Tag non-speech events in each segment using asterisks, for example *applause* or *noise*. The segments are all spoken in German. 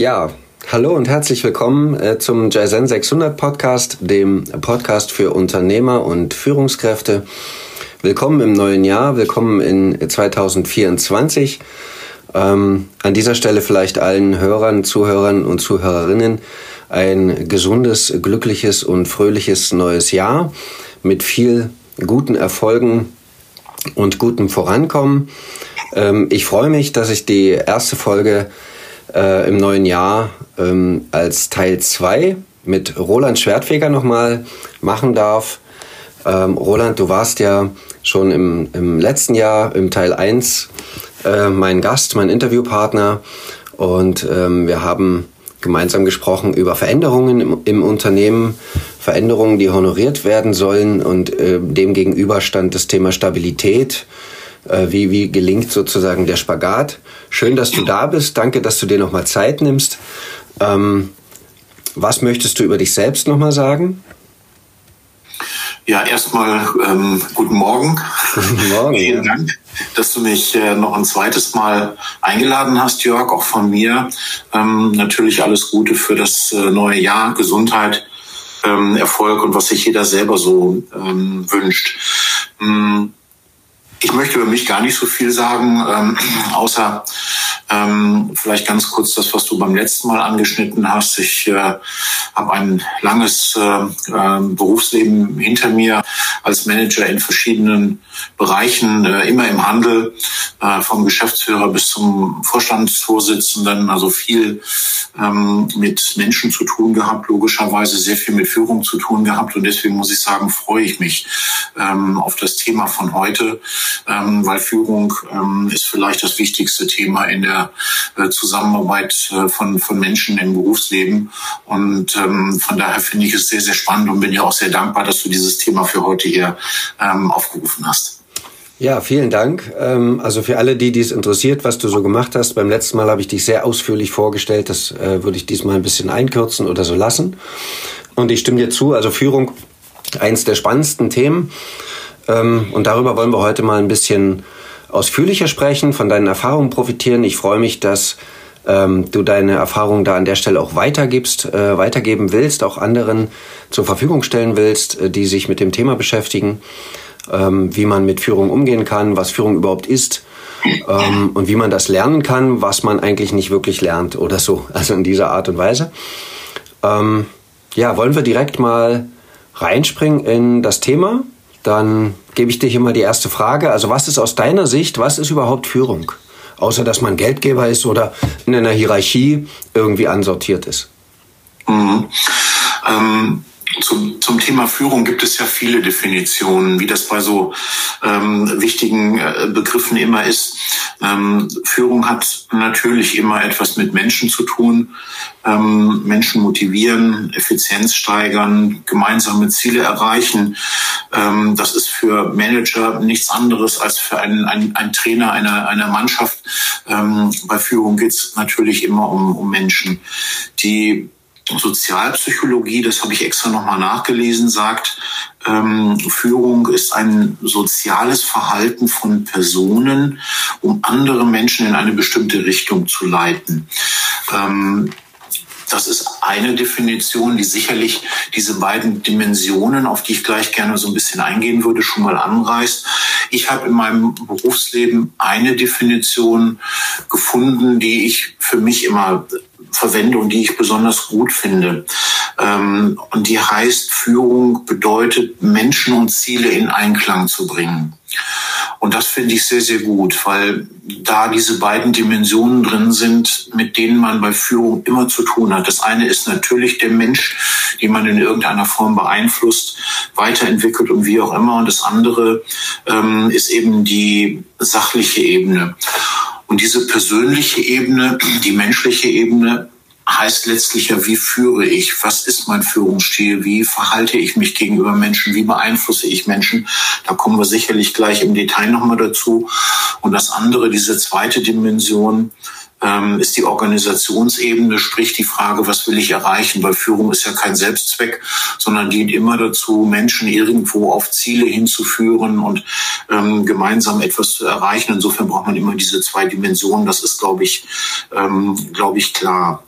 Ja, hallo und herzlich willkommen äh, zum Jaizen 600 Podcast, dem Podcast für Unternehmer und Führungskräfte. Willkommen im neuen Jahr, willkommen in 2024. Ähm, an dieser Stelle vielleicht allen Hörern, Zuhörern und Zuhörerinnen ein gesundes, glückliches und fröhliches neues Jahr mit viel guten Erfolgen und gutem Vorankommen. Ähm, ich freue mich, dass ich die erste Folge äh, im neuen Jahr ähm, als Teil 2 mit Roland Schwertfeger nochmal machen darf. Ähm, Roland, du warst ja schon im, im letzten Jahr im Teil 1 äh, mein Gast, mein Interviewpartner. Und ähm, wir haben gemeinsam gesprochen über Veränderungen im, im, Unternehmen, Veränderungen, die honoriert werden sollen. Und äh, dem stand das Thema Stabilität wie, wie gelingt sozusagen der Spagat. Schön, dass du da bist. Danke, dass du dir nochmal Zeit nimmst. Ähm, was möchtest du über dich selbst nochmal sagen? Ja, erstmal ähm, guten Morgen. Guten Morgen. Vielen ja. Dank, dass du mich äh, noch ein zweites Mal eingeladen hast, Jörg, auch von mir. Ähm, natürlich alles Gute für das äh, neue Jahr, Gesundheit, ähm, Erfolg und was sich jeder selber so ähm, wünscht. Ähm, ich möchte über mich gar nicht so viel sagen, ähm, außer ähm, vielleicht ganz kurz das, was du beim letzten Mal angeschnitten hast. Ich äh, habe ein langes äh, äh, Berufsleben hinter mir als Manager in verschiedenen Bereichen, äh, immer im Handel, äh, vom Geschäftsführer bis zum Vorstandsvorsitzenden, also viel ähm, mit Menschen zu tun gehabt, logischerweise sehr viel mit Führung zu tun gehabt. Und deswegen muss ich sagen, freue ich mich ähm, auf das Thema von heute, ähm, weil Führung ähm, ist vielleicht das wichtigste Thema in der äh, Zusammenarbeit äh, von, von Menschen im Berufsleben. Und ähm, von daher finde ich es sehr, sehr spannend und bin ja auch sehr dankbar, dass du dieses Thema für heute hier ähm, aufgerufen hast. Ja, vielen Dank. Ähm, also für alle, die dies interessiert, was du so gemacht hast, beim letzten Mal habe ich dich sehr ausführlich vorgestellt. Das äh, würde ich diesmal ein bisschen einkürzen oder so lassen. Und ich stimme dir zu, also Führung, eins der spannendsten Themen. Ähm, und darüber wollen wir heute mal ein bisschen ausführlicher sprechen, von deinen Erfahrungen profitieren. Ich freue mich, dass ähm, du deine Erfahrungen da an der Stelle auch weitergibst, äh, weitergeben willst, auch anderen zur Verfügung stellen willst, äh, die sich mit dem Thema beschäftigen, ähm, wie man mit Führung umgehen kann, was Führung überhaupt ist ähm, und wie man das lernen kann, was man eigentlich nicht wirklich lernt oder so, *laughs* also in dieser Art und Weise. Ähm, ja, wollen wir direkt mal reinspringen in das Thema? Dann gebe ich dir hier mal die erste Frage. Also was ist aus deiner Sicht, was ist überhaupt Führung? Außer dass man Geldgeber ist oder in einer Hierarchie irgendwie ansortiert ist. Mhm. Ähm, zum, zum Thema Führung gibt es ja viele Definitionen, wie das bei so ähm, wichtigen äh, Begriffen immer ist. Ähm, Führung hat natürlich immer etwas mit Menschen zu tun. Ähm, Menschen motivieren, Effizienz steigern, gemeinsame Ziele erreichen. Ähm, das ist für Manager nichts anderes als für einen, einen, einen Trainer einer, einer Mannschaft. Ähm, bei Führung geht es natürlich immer um, um Menschen, die Sozialpsychologie, das habe ich extra nochmal nachgelesen, sagt, ähm, Führung ist ein soziales Verhalten von Personen, um andere Menschen in eine bestimmte Richtung zu leiten. Ähm, das ist eine Definition, die sicherlich diese beiden Dimensionen, auf die ich gleich gerne so ein bisschen eingehen würde, schon mal anreißt. Ich habe in meinem Berufsleben eine Definition gefunden, die ich für mich immer verwende und die ich besonders gut finde. Ähm, und die heißt, Führung bedeutet, Menschen und Ziele in Einklang zu bringen. Und das finde ich sehr, sehr gut, weil da diese beiden Dimensionen drin sind, mit denen man bei Führung immer zu tun hat. Das eine ist natürlich der Mensch, den man in irgendeiner Form beeinflusst, weiterentwickelt und wie auch immer. Und das andere ähm, ist eben die sachliche Ebene. Und diese persönliche Ebene, die menschliche Ebene, heißt letztlich ja, wie führe ich? Was ist mein Führungsstil? Wie verhalte ich mich gegenüber Menschen? Wie beeinflusse ich Menschen? Da kommen wir sicherlich gleich im Detail nochmal dazu. Und das andere, diese zweite Dimension, ähm, ist die Organisationsebene, sprich die Frage, was will ich erreichen? Weil Führung ist ja kein Selbstzweck, sondern dient immer dazu, Menschen irgendwo auf Ziele hinzuführen und ähm, gemeinsam etwas zu erreichen. Insofern braucht man immer diese zwei Dimensionen. Das ist, glaube ich, ähm, glaube ich, klar.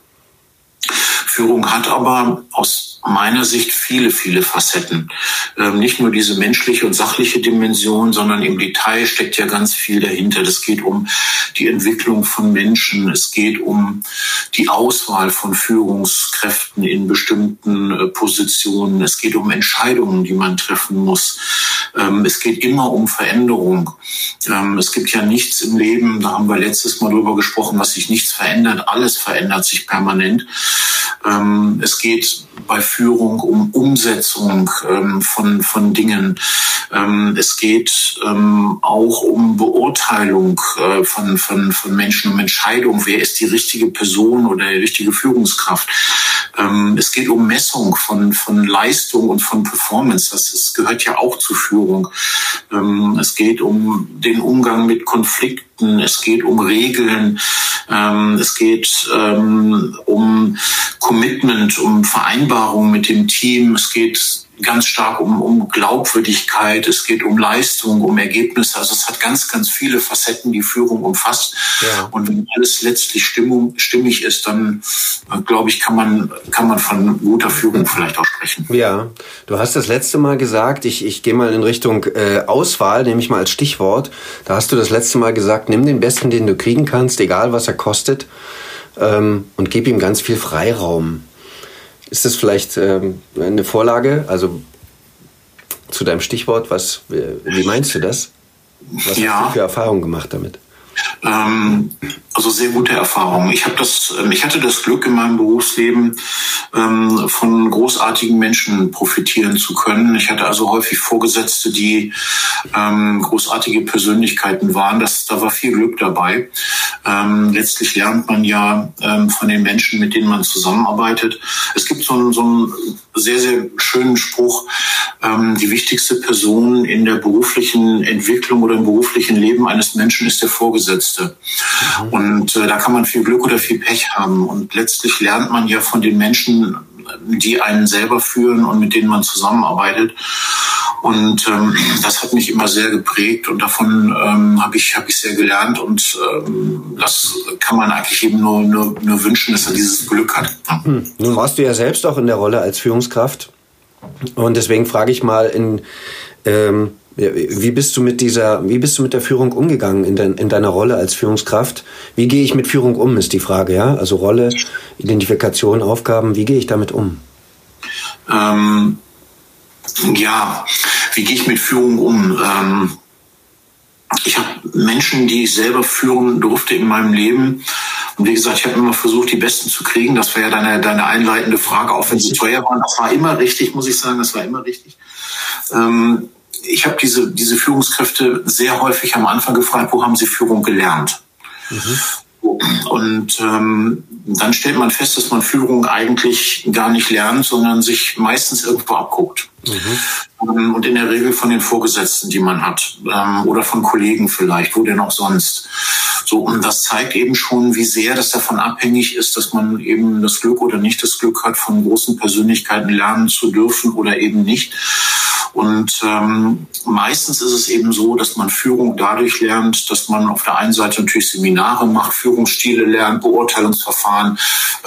Führung hat aber aus meiner Sicht viele, viele Facetten. Ähm, nicht nur diese menschliche und sachliche Dimension, sondern im Detail steckt ja ganz viel dahinter. Das geht um die Entwicklung von Menschen. Es geht um die Auswahl von Führungskräften in bestimmten äh, Positionen. Es geht um Entscheidungen, die man treffen muss. Ähm, es geht immer um Veränderung. Ähm, es gibt ja nichts im Leben, da haben wir letztes Mal drüber gesprochen, was sich nichts verändert. Alles verändert sich permanent. Ähm, es geht bei Führung um Umsetzung ähm, von, von Dingen. Ähm, es geht ähm, auch um Beurteilung äh, von, von, von Menschen, um Entscheidung. Wer ist die richtige Person oder die richtige Führungskraft? Ähm, es geht um Messung von, von Leistung und von Performance. Das ist, gehört ja auch zur Führung. Ähm, es geht um den Umgang mit Konflikten. Es geht um Regeln. Ähm, es geht ähm, um Commitment, um Vereinbarung mit dem Team. Es geht ganz stark um, um Glaubwürdigkeit, es geht um Leistung, um Ergebnisse. Also es hat ganz, ganz viele Facetten, die Führung umfasst. Ja. Und wenn alles letztlich Stimmung, stimmig ist, dann äh, glaube ich, kann man, kann man von guter Führung vielleicht auch sprechen. Ja, du hast das letzte Mal gesagt, ich, ich gehe mal in Richtung äh, Auswahl, nehme ich mal als Stichwort. Da hast du das letzte Mal gesagt, nimm den besten, den du kriegen kannst, egal was er kostet, ähm, und gib ihm ganz viel Freiraum. Ist das vielleicht ähm, eine Vorlage, also zu deinem Stichwort, was, wie meinst du das? Was ja. hast du für Erfahrungen gemacht damit? Ähm, also sehr gute Erfahrungen. Ich habe das, ähm, ich hatte das Glück in meinem Berufsleben ähm, von großartigen Menschen profitieren zu können. Ich hatte also häufig Vorgesetzte, die großartige Persönlichkeiten waren. Das, da war viel Glück dabei. Letztlich lernt man ja von den Menschen, mit denen man zusammenarbeitet. Es gibt so einen, so einen sehr, sehr schönen Spruch. Die wichtigste Person in der beruflichen Entwicklung oder im beruflichen Leben eines Menschen ist der Vorgesetzte. Mhm. Und äh, da kann man viel Glück oder viel Pech haben. Und letztlich lernt man ja von den Menschen, die einen selber führen und mit denen man zusammenarbeitet. Und ähm, das hat mich immer sehr geprägt und davon ähm, habe ich, hab ich sehr gelernt. Und ähm, das kann man eigentlich eben nur, nur, nur wünschen, dass er dieses Glück hat. Hm. Nun warst du ja selbst auch in der Rolle als Führungskraft. Und deswegen frage ich mal in ähm, wie bist du mit dieser, wie bist du mit der Führung umgegangen in, de, in deiner Rolle als Führungskraft? Wie gehe ich mit Führung um, ist die Frage, ja? Also Rolle, Identifikation, Aufgaben, wie gehe ich damit um? Ähm, ja, wie gehe ich mit Führung um? Ähm, ich habe Menschen, die ich selber führen durfte in meinem Leben. Und wie gesagt, ich habe immer versucht, die Besten zu kriegen. Das war ja deine, deine einleitende Frage, auch wenn sie teuer waren. Das war immer richtig, muss ich sagen, das war immer richtig. Ähm, ich habe diese, diese Führungskräfte sehr häufig am Anfang gefragt, wo haben sie Führung gelernt? Mhm. Und ähm, dann stellt man fest, dass man Führung eigentlich gar nicht lernt, sondern sich meistens irgendwo abguckt. Mhm. Und in der Regel von den Vorgesetzten, die man hat, ähm, oder von Kollegen vielleicht, wo denn auch sonst. So, und das zeigt eben schon, wie sehr das davon abhängig ist, dass man eben das Glück oder nicht das Glück hat, von großen Persönlichkeiten lernen zu dürfen oder eben nicht. Und ähm, meistens ist es eben so, dass man Führung dadurch lernt, dass man auf der einen Seite natürlich Seminare macht, Führungsstile lernt, Beurteilungsverfahren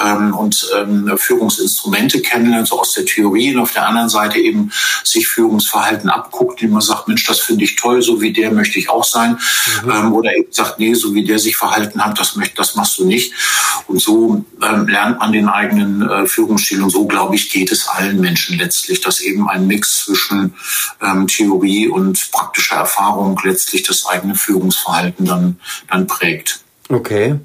ähm, und ähm, Führungsinstrumente kennenlernt, so aus der Theorie. Und auf der anderen Seite eben sich Führungsverhalten abguckt, indem man sagt, Mensch, das finde ich toll, so wie der möchte ich auch sein. Mhm. Ähm, oder eben sagt, nee, so wie der sich verhalten hat, das, möchte, das machst du nicht. Und so ähm, lernt man den eigenen äh, Führungsstil. Und so, glaube ich, geht es allen Menschen letztlich, dass eben ein Mix zwischen ähm, Theorie und praktischer Erfahrung letztlich das eigene Führungsverhalten dann, dann prägt. Okay.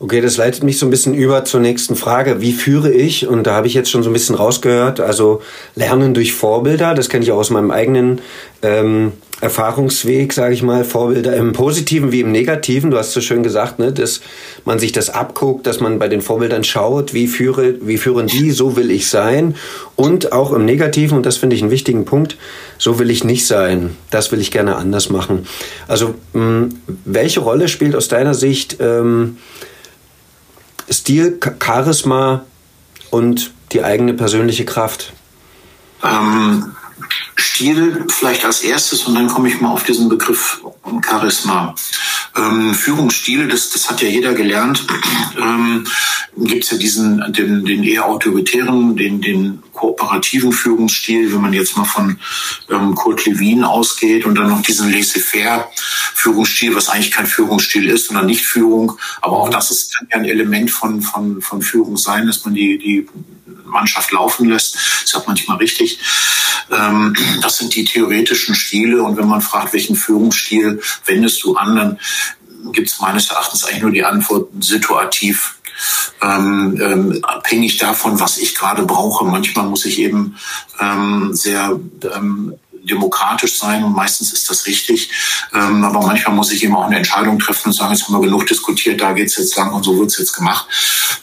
Okay, das leitet mich so ein bisschen über zur nächsten Frage. Wie führe ich? Und da habe ich jetzt schon so ein bisschen rausgehört. Also Lernen durch Vorbilder, das kenne ich auch aus meinem eigenen ähm, Erfahrungsweg, sage ich mal, Vorbilder im Positiven wie im Negativen. Du hast so schön gesagt, ne, dass man sich das abguckt, dass man bei den Vorbildern schaut, wie führe, wie führen die, so will ich sein. Und auch im Negativen, und das finde ich einen wichtigen Punkt, so will ich nicht sein. Das will ich gerne anders machen. Also, mh, hm, welche Rolle spielt aus deiner Sicht ähm, Stil, Charisma und die eigene persönliche Kraft? Ähm Stil vielleicht als erstes und dann komme ich mal auf diesen Begriff Charisma. Ähm, Führungsstile, das, das hat ja jeder gelernt. Ähm, Gibt es ja diesen, den, den eher autoritären, den, den kooperativen Führungsstil, wenn man jetzt mal von ähm, Kurt Lewin ausgeht und dann noch diesen laissez-faire Führungsstil, was eigentlich kein Führungsstil ist, sondern nicht Führung. Aber auch das ist, kann ja ein Element von, von, von Führung sein, dass man die, die Mannschaft laufen lässt. Ist ja manchmal richtig. Ähm, das sind die theoretischen Stile. Und wenn man fragt, welchen Führungsstil wendest du an, dann gibt es meines Erachtens eigentlich nur die Antwort situativ. Ähm, ähm, abhängig davon, was ich gerade brauche. Manchmal muss ich eben ähm, sehr ähm, demokratisch sein und meistens ist das richtig. Ähm, aber manchmal muss ich eben auch eine Entscheidung treffen und sagen, jetzt haben wir genug diskutiert, da geht's jetzt lang und so wird's jetzt gemacht.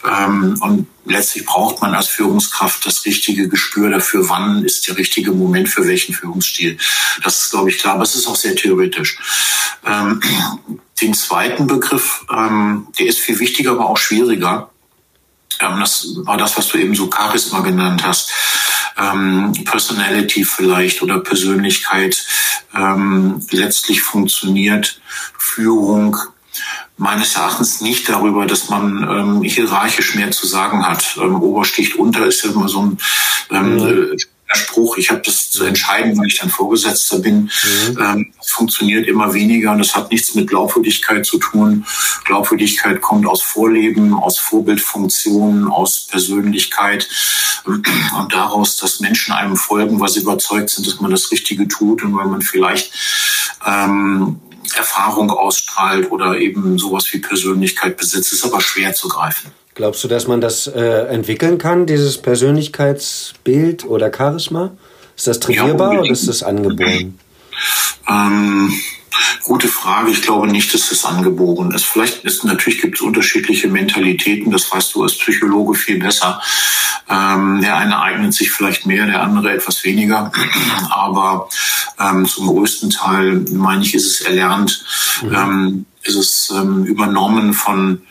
Ähm, und letztlich braucht man als Führungskraft das richtige Gespür dafür, wann ist der richtige Moment für welchen Führungsstil. Das ist, glaube ich, klar, aber es ist auch sehr theoretisch. Ähm, den zweiten Begriff, ähm, der ist viel wichtiger, aber auch schwieriger. Ähm, das war das, was du eben so Charisma genannt hast ähm, Personality vielleicht oder Persönlichkeit ähm, letztlich funktioniert Führung meines Erachtens nicht darüber, dass man ähm, hierarchisch mehr zu sagen hat. Ähm, Obersticht unter ist ja immer so ein ähm, mhm. Spruch, ich habe das zu entscheiden, weil ich dann Vorgesetzter bin. Mhm. Ähm, das funktioniert immer weniger und das hat nichts mit Glaubwürdigkeit zu tun. Glaubwürdigkeit kommt aus Vorleben, aus Vorbildfunktionen, aus Persönlichkeit und daraus, dass Menschen einem folgen, weil sie überzeugt sind, dass man das Richtige tut und weil man vielleicht ähm, Erfahrung ausstrahlt oder eben sowas wie Persönlichkeit besitzt, ist aber schwer zu greifen. Glaubst du, dass man das äh, entwickeln kann, dieses Persönlichkeitsbild oder Charisma? Ist das trainierbar ja, oder ist das angeboren? Ähm, gute Frage. Ich glaube nicht, dass das angeboren ist. Vielleicht ist natürlich gibt es unterschiedliche Mentalitäten. Das weißt du als Psychologe viel besser. Ähm, der eine eignet sich vielleicht mehr, der andere etwas weniger. Aber ähm, zum größten Teil, meine ich, ist es erlernt. Mhm. Ist es ähm, übernommen von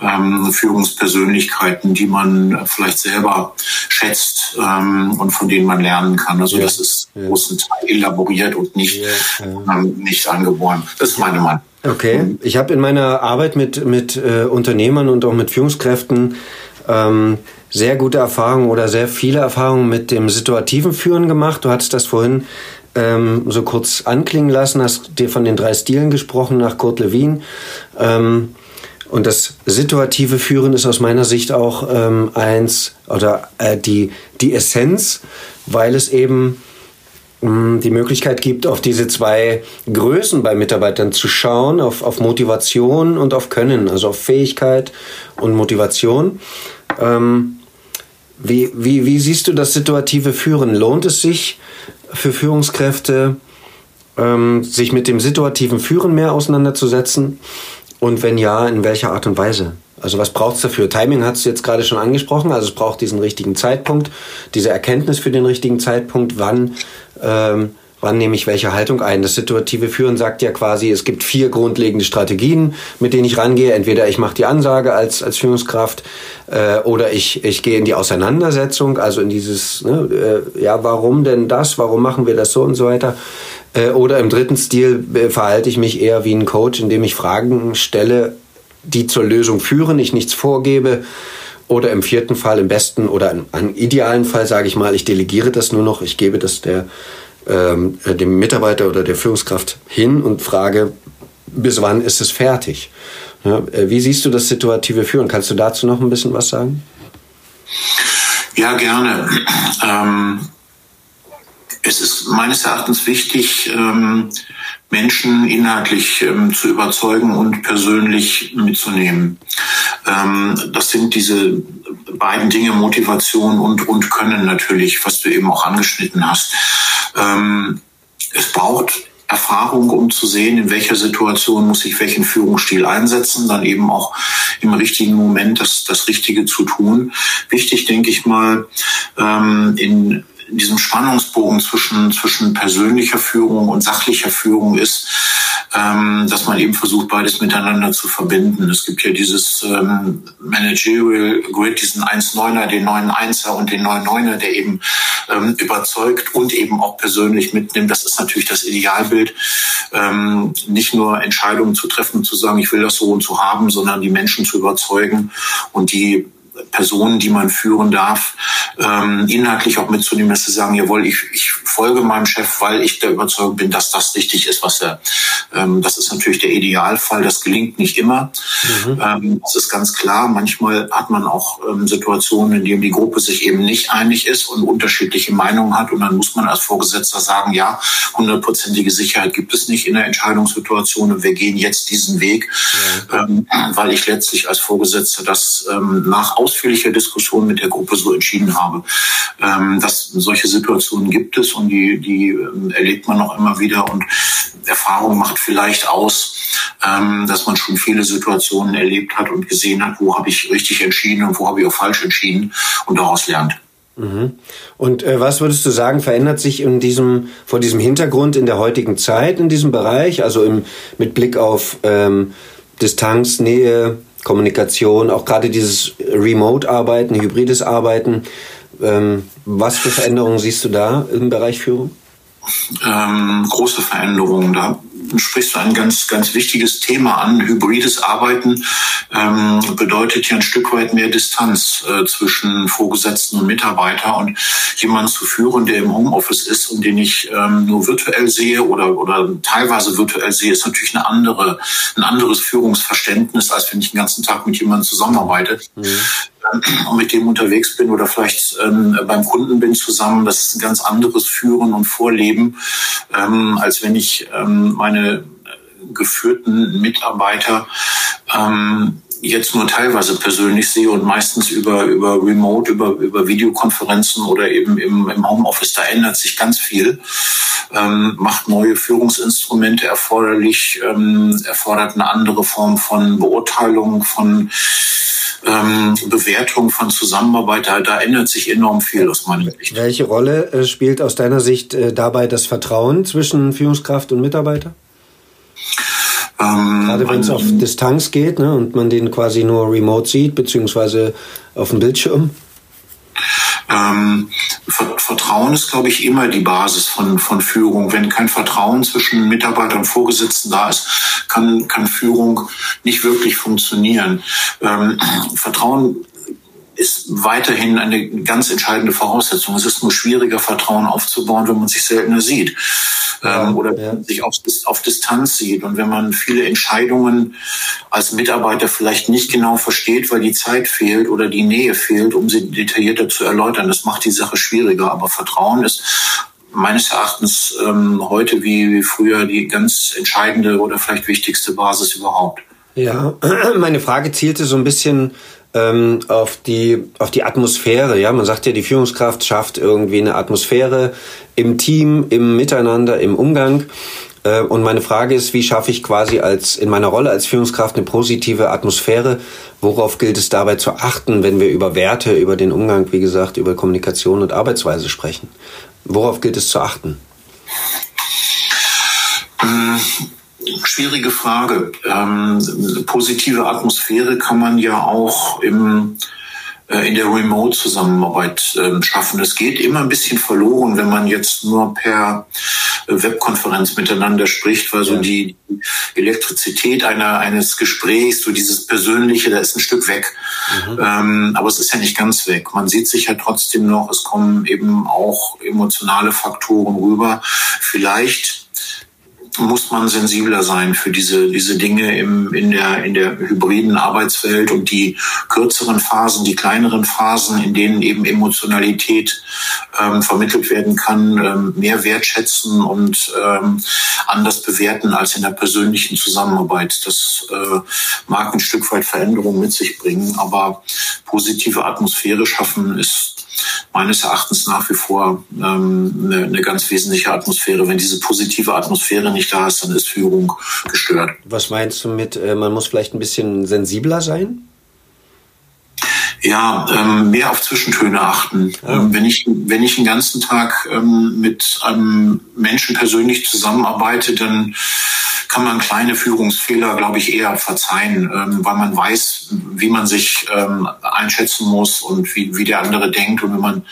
ähm, Führungspersönlichkeiten, die man vielleicht selber schätzt ähm, und von denen man lernen kann. Also ja. das ist ja. großen Teil elaboriert und nicht, ja. ähm, nicht angeboren. Das ist meine Meinung. Okay, ich habe in meiner Arbeit mit, mit äh, Unternehmern und auch mit Führungskräften ähm, sehr gute Erfahrungen oder sehr viele Erfahrungen mit dem situativen Führen gemacht. Du hattest das vorhin ähm, so kurz anklingen lassen, hast dir von den drei Stilen gesprochen nach Kurt Lewin. Ähm, und das situative Führen ist aus meiner Sicht auch ähm, eins oder äh, die, die Essenz, weil es eben mh, mm, die Möglichkeit gibt, auf diese zwei Größen bei Mitarbeitern zu schauen, auf, auf Motivation und auf Können, also auf Fähigkeit und Motivation. Ähm, wie, wie, wie siehst du das situative Führen? Lohnt es sich für Führungskräfte, ähm, sich mit dem situativen Führen mehr auseinanderzusetzen? Und wenn ja, in welcher Art und Weise? Also was braucht es dafür? Timing hast du jetzt gerade schon angesprochen. Also es braucht diesen richtigen Zeitpunkt, diese Erkenntnis für den richtigen Zeitpunkt, wann, ähm, wann nehme ich welche Haltung ein. Das situative Führen sagt ja quasi, es gibt vier grundlegende Strategien, mit denen ich rangehe. Entweder ich mache die Ansage als, als Führungskraft äh, oder ich, ich gehe in die Auseinandersetzung, also in dieses, ne, äh, ja, warum denn das, warum machen wir das so und so weiter. Äh, oder im dritten Stil äh, verhalte ich mich eher wie ein Coach, indem ich Fragen stelle, die zur Lösung führen, ich nichts vorgebe. Oder im vierten Fall, im besten oder im, idealen Fall sage ich mal, ich delegiere das nur noch, ich gebe das der, ähm, äh, dem Mitarbeiter oder der Führungskraft hin und frage, bis wann ist es fertig? Ja, wie siehst du das situative Führen? Kannst du dazu noch ein bisschen was sagen? Ja, gerne. Ähm es ist meines Erachtens wichtig, ähm, Menschen inhaltlich ähm, zu überzeugen und persönlich mitzunehmen. Ähm, das sind diese beiden Dinge, Motivation und, und Können natürlich, was du eben auch angeschnitten hast. es braucht Erfahrung, um zu sehen, in welcher Situation muss ich welchen Führungsstil einsetzen, dann eben auch im richtigen Moment das, das Richtige zu tun. Wichtig, denke ich mal, in in diesem Spannungsbogen zwischen, zwischen persönlicher Führung und sachlicher Führung ist, ähm, dass man eben versucht, beides miteinander zu verbinden. Es gibt ja dieses ähm, Managerial Grid, diesen 1.9er, den 9.1er und den 9.9er, der eben ähm, überzeugt und eben auch persönlich mitnimmt. Das ist natürlich das Idealbild, ähm, nicht nur Entscheidungen zu treffen und zu sagen, ich will das so und so haben, sondern die Menschen zu überzeugen und die Personen, die man führen darf, ähm, inhaltlich auch mitzunehmen, dass sie sagen, jawohl, ich, ich folge meinem Chef, weil ich der Überzeugung bin, dass das richtig ist, was er. Ähm, das ist natürlich der Idealfall. Das gelingt nicht immer. Mhm. Ähm, das ist ganz klar. Manchmal hat man auch ähm, Situationen, in denen die Gruppe sich eben nicht einig ist und unterschiedliche Meinungen hat. Und dann muss man als Vorgesetzter sagen, ja, hundertprozentige Sicherheit gibt es nicht in der Entscheidungssituation und wir gehen jetzt diesen Weg, ja. ähm, weil ich letztlich als Vorgesetzter das ähm, nach ausführlicher Diskussion mit der Gruppe so entschieden habe. Ähm, dass solche Situationen gibt es und die, die ähm, erlebt man auch immer wieder und Erfahrung macht vielleicht aus, ähm, dass man schon viele Situationen erlebt hat und gesehen hat, wo habe ich richtig entschieden und wo habe ich auch falsch entschieden und daraus lernt. Mhm. Und äh, was würdest du sagen, verändert sich in diesem, vor diesem Hintergrund in der heutigen Zeit in diesem Bereich, also im, mit Blick auf ähm, Distanz, Nähe, Kommunikation, auch gerade dieses Remote-Arbeiten, hybrides Arbeiten. Ähm, was für Veränderungen siehst du da im Bereich Führung? Ähm, große Veränderungen. Da sprichst du ein ganz, ganz wichtiges Thema an. Hybrides Arbeiten ähm, bedeutet ja ein Stück weit mehr Distanz äh, zwischen Vorgesetzten und Mitarbeiter und jemanden zu führen, der im Homeoffice ist und den ich ähm, nur virtuell sehe oder, oder teilweise virtuell sehe, ist natürlich eine andere, ein anderes Führungsverständnis, als wenn ich den ganzen Tag mit jemandem zusammenarbeite. Mhm und mit dem unterwegs bin oder vielleicht ähm, beim Kunden bin zusammen, das ist ein ganz anderes Führen und Vorleben, ähm, als wenn ich ähm, meine geführten Mitarbeiter ähm, jetzt nur teilweise persönlich sehe und meistens über, über Remote, über, über Videokonferenzen oder eben im, im Homeoffice. Da ändert sich ganz viel, ähm, macht neue Führungsinstrumente erforderlich, ähm, erfordert eine andere Form von Beurteilung, von ähm, Bewertung von Zusammenarbeit, da, da ändert sich enorm viel aus meiner Sicht. Welche Rolle äh, spielt aus deiner Sicht äh, dabei das Vertrauen zwischen Führungskraft und Mitarbeiter? Ähm, Gerade wenn es auf Distanz geht ne, und man den quasi nur remote sieht, beziehungsweise auf dem Bildschirm? Ähm, Vertrauen ist, glaube ich, immer die Basis von, von Führung. Wenn kein Vertrauen zwischen Mitarbeiter und Vorgesetzten da ist, kann, kann Führung nicht wirklich funktionieren. Ähm, Vertrauen ist weiterhin eine ganz entscheidende Voraussetzung. Es ist nur schwieriger, Vertrauen aufzubauen, wenn man sich seltener sieht ähm, oder ja. sich auf, auf Distanz sieht. Und wenn man viele Entscheidungen als Mitarbeiter vielleicht nicht genau versteht, weil die Zeit fehlt oder die Nähe fehlt, um sie detaillierter zu erläutern, das macht die Sache schwieriger. Aber Vertrauen ist meines Erachtens ähm, heute wie, wie früher die ganz entscheidende oder vielleicht wichtigste Basis überhaupt. Ja, *clears throat* meine Frage zielte so ein bisschen ähm, auf die auf die Atmosphäre. Ja, man sagt ja, die Führungskraft schafft irgendwie eine Atmosphäre im Team, im Miteinander, im Umgang. Äh, und meine Frage ist, wie schaffe ich quasi als in meiner Rolle als Führungskraft eine positive Atmosphäre? Worauf gilt es dabei zu achten, wenn wir über Werte, über den Umgang, wie gesagt, über Kommunikation und Arbeitsweise sprechen? Worauf gilt es zu achten? Schwierige Frage. Ähm, positive Atmosphäre kann man ja auch im äh, in der Remote-Zusammenarbeit äh, schaffen. Es geht immer ein bisschen verloren, wenn man jetzt nur per Webkonferenz miteinander spricht, weil so die Elektrizität einer, eines Gesprächs, so dieses Persönliche, da ist ein Stück weg. Mhm. Ähm, aber es ist ja nicht ganz weg. Man sieht sich ja trotzdem noch, es kommen eben auch emotionale Faktoren rüber. Vielleicht muss man sensibler sein für diese, diese Dinge im, in, der, in der hybriden Arbeitswelt und die kürzeren Phasen, die kleineren Phasen, in denen eben Emotionalität ähm, vermittelt werden kann, ähm, mehr wertschätzen und ähm, anders bewerten als in der persönlichen Zusammenarbeit. Das äh, mag ein Stück weit Veränderung mit sich bringen, aber positive Atmosphäre schaffen ist meines Erachtens nach wie vor ähm, eine, eine ganz wesentliche Atmosphäre. Wenn diese positive Atmosphäre nicht da ist, dann ist Führung gestört. Was meinst du mit, äh, man muss vielleicht ein bisschen sensibler sein? Ja, ähm, mehr auf Zwischentöne achten. Ja. Ähm, wenn ich wenn ich den ganzen Tag ähm, mit einem Menschen persönlich zusammenarbeite, dann kann man kleine Führungsfehler, glaube ich, eher verzeihen, ähm, weil man weiß, wie man sich ähm, einschätzen muss und wie, wie der andere denkt. Und wenn man